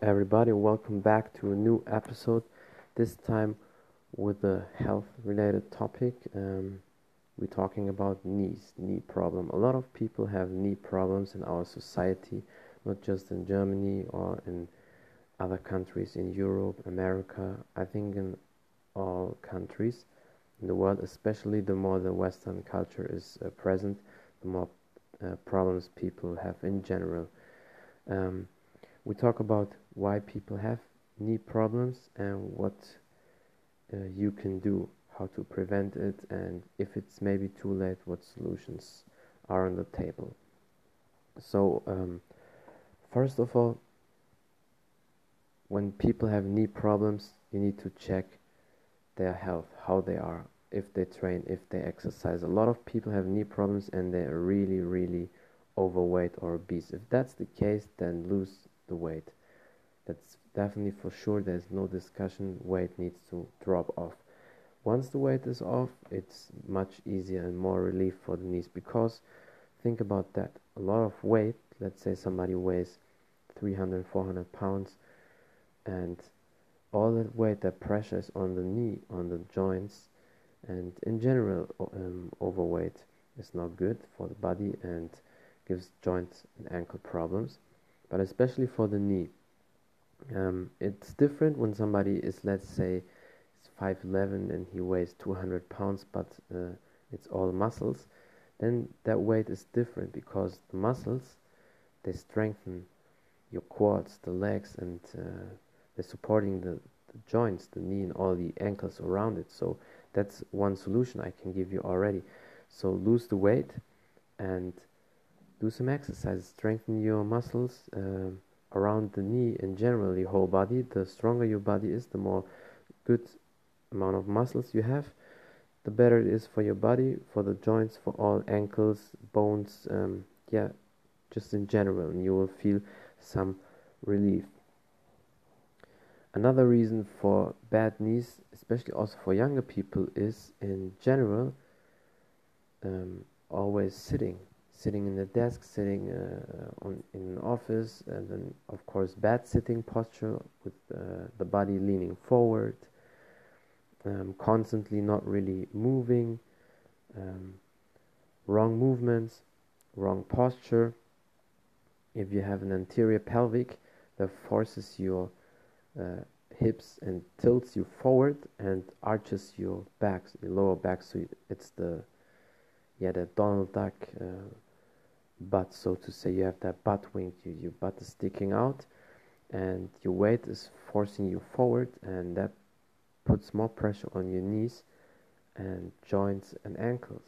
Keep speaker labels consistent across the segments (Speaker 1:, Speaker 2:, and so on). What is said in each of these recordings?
Speaker 1: Everybody. Welcome back to a new episode. This time with a health related topic. Um, we're talking about knees, knee problem. A lot of people have knee problems in our society, not just in Germany or in other countries in Europe, America. I think in all countries in the world, especially the more the Western culture is uh, present, the more uh, problems people have in general. Um, we talk about why people have knee problems and what uh, you can do, how to prevent it, and if it's maybe too late, what solutions are on the table. So, um, first of all, when people have knee problems, you need to check their health, how they are, if they train, if they exercise. A lot of people have knee problems and they're really, really overweight or obese. If that's the case, then lose the weight. That's definitely for sure, there's no discussion, weight needs to drop off. Once the weight is off, it's much easier and more relief for the knees because think about that. A lot of weight, let's say somebody weighs 300, 400 pounds, and all that weight, that pressure is on the knee, on the joints, and in general, um, overweight is not good for the body and gives joints and ankle problems but especially for the knee. Um, it's different when somebody is, let's say, 5'11 and he weighs 200 pounds, but uh, it's all muscles. Then that weight is different because the muscles they strengthen your quads, the legs, and uh, they're supporting the, the joints, the knee, and all the ankles around it. So that's one solution I can give you already. So lose the weight and do some exercise, strengthen your muscles uh, around the knee and generally whole body. The stronger your body is, the more good amount of muscles you have, the better it is for your body, for the joints, for all ankles, bones, um, yeah, just in general, and you will feel some relief. Another reason for bad knees, especially also for younger people, is in general um, always sitting sitting in the desk, sitting uh, on in an office, and then of course bad sitting posture with uh, the body leaning forward, um, constantly not really moving, um, wrong movements, wrong posture. If you have an anterior pelvic that forces your uh, hips and tilts you forward and arches your back, your lower back, so it's the yeah the Donald Duck uh, butt, so to say. You have that butt wing, you, your butt is sticking out, and your weight is forcing you forward, and that puts more pressure on your knees and joints and ankles.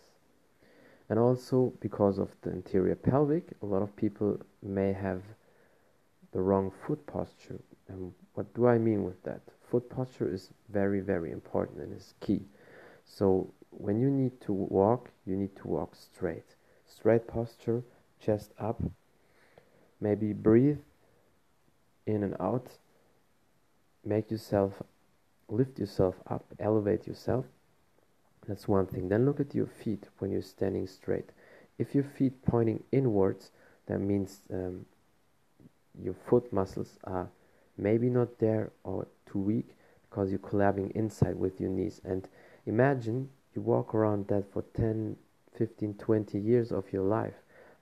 Speaker 1: And also, because of the anterior pelvic, a lot of people may have the wrong foot posture. And what do I mean with that? Foot posture is very, very important and is key. So, when you need to walk, you need to walk straight. Straight posture chest up. Maybe breathe in and out. Make yourself, lift yourself up, elevate yourself. That's one thing. Then look at your feet when you're standing straight. If your feet pointing inwards, that means um, your foot muscles are maybe not there or too weak because you're collabing inside with your knees. And imagine you walk around that for 10, 15, 20 years of your life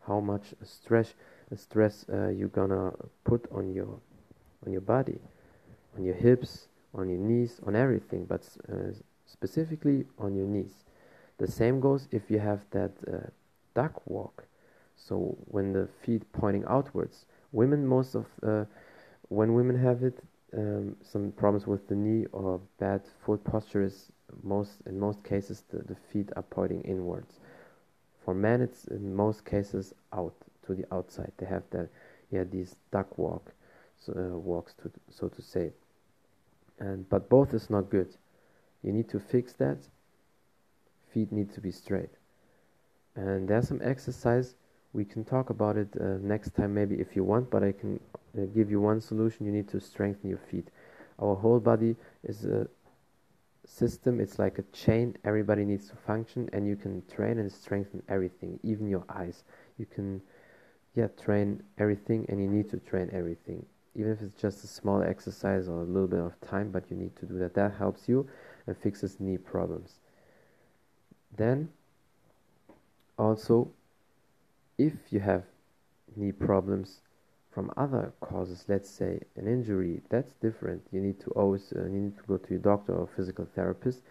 Speaker 1: how much stress stress uh, you're gonna put on your on your body, on your hips, on your knees, on everything, but uh, specifically on your knees. The same goes if you have that uh, duck walk. So when the feet pointing outwards, women most of uh, when women have it, um, some problems with the knee or bad foot posture is most in most cases the, the feet are pointing inwards. For men, it's in most cases out to the outside. They have that, yeah, these duck walk, so, uh, walks to so to say. And but both is not good. You need to fix that. Feet need to be straight. And there's some exercise. We can talk about it uh, next time, maybe if you want. But I can uh, give you one solution. You need to strengthen your feet. Our whole body is uh, system it's like a chain. Everybody needs to function and you can train and strengthen everything even your eyes. You can yeah train everything and you need to train everything. Even if it's just a small exercise or a little bit of time but you need to do that. That helps you and fixes knee problems. Then also if you have knee problems from other causes let's say an injury that's different. You need to always uh, you need to go to your doctor or physical therapist.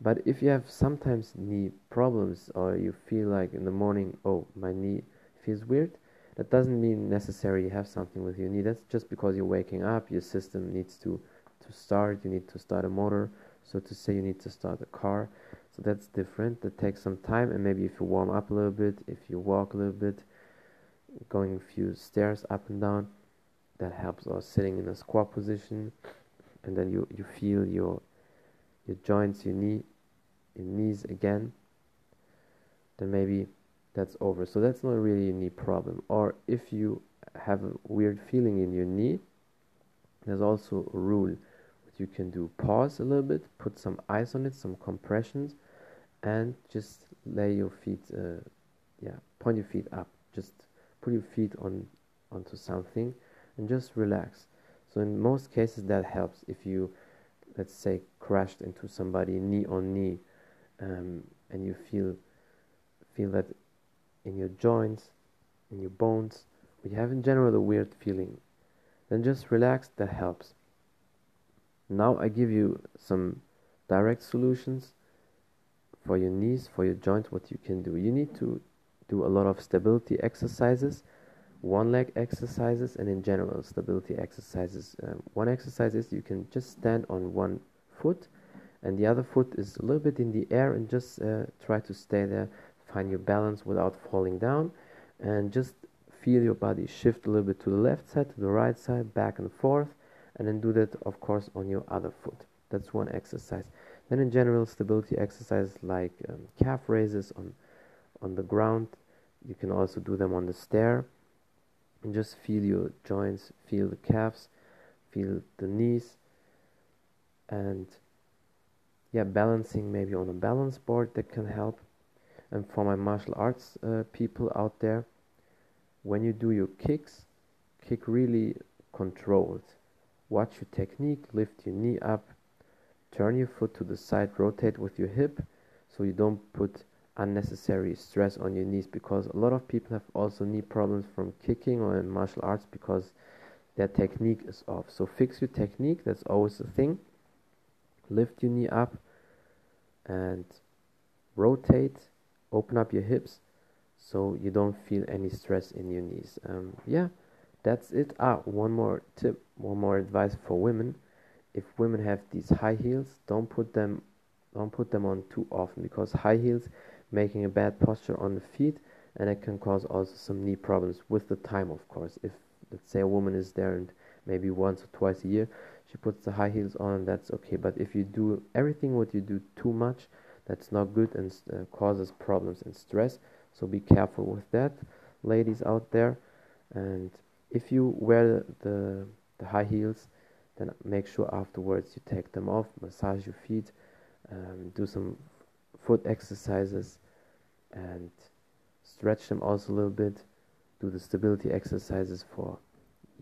Speaker 1: But if you have sometimes knee problems or you feel like in the morning oh my knee feels weird that doesn't mean necessarily you have something with your knee. That's just because you're waking up your system needs to to start. You need to start a motor. So to say you need to start a car. So that's different. That takes some time. And maybe if you warm up a little bit if you walk a little bit going a few stairs up and down. That helps or sitting in a squat position. And then you you feel your your joints your knee your knees again. Then maybe that's over. So that's not really a knee problem. Or if you have a weird feeling in your knee there's also a rule what you can do. Pause a little bit put some ice on it some compressions and just lay your feet uh, yeah point your feet up. Just put your feet on onto something and just relax. So in most cases that helps if you let's say crashed into somebody knee on knee um, and you feel feel that in your joints in your bones or you have in general a weird feeling then just relax that helps. Now I give you some direct solutions for your knees for your joints what you can do. You need to do a lot of stability exercises one leg exercises and in general stability exercises. Um, one exercise is you can just stand on one foot and the other foot is a little bit in the air and just uh, try to stay there find your balance without falling down and just feel your body shift a little bit to the left side to the right side back and forth and then do that of course on your other foot. That's one exercise. Then in general stability exercises like um, calf raises on on the ground you can also do them on the stair. And just feel your joints feel the calves feel the knees. And yeah balancing maybe on a balance board that can help. And for my martial arts uh, people out there when you do your kicks kick really controlled. Watch your technique lift your knee up turn your foot to the side rotate with your hip so you don't put unnecessary stress on your knees because a lot of people have also knee problems from kicking or in martial arts because their technique is off. So fix your technique that's always the thing. Lift your knee up and rotate open up your hips so you don't feel any stress in your knees. Um, yeah that's it. Ah one more tip one more advice for women. If women have these high heels don't put them don't put them on too often because high heels making a bad posture on the feet and it can cause also some knee problems with the time of course. If let's say a woman is there and maybe once or twice a year she puts the high heels on that's okay. But if you do everything what you do too much that's not good and uh, causes problems and stress. So be careful with that ladies out there. And if you wear the, the high heels then make sure afterwards you take them off massage your feet um, do some foot exercises and stretch them also a little bit do the stability exercises for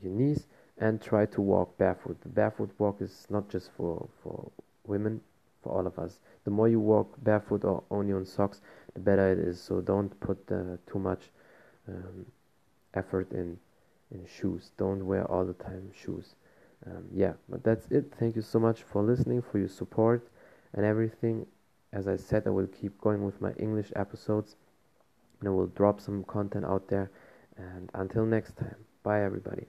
Speaker 1: your knees and try to walk barefoot. The barefoot walk is not just for, for women, for all of us. The more you walk barefoot or only on socks, the better it is. So don't put uh, too much um, effort in in shoes. Don't wear all the time shoes. Um, yeah, but that's it. Thank you so much for listening, for your support and everything. As I said, I will keep going with my English episodes and I will drop some content out there. And until next time, bye everybody.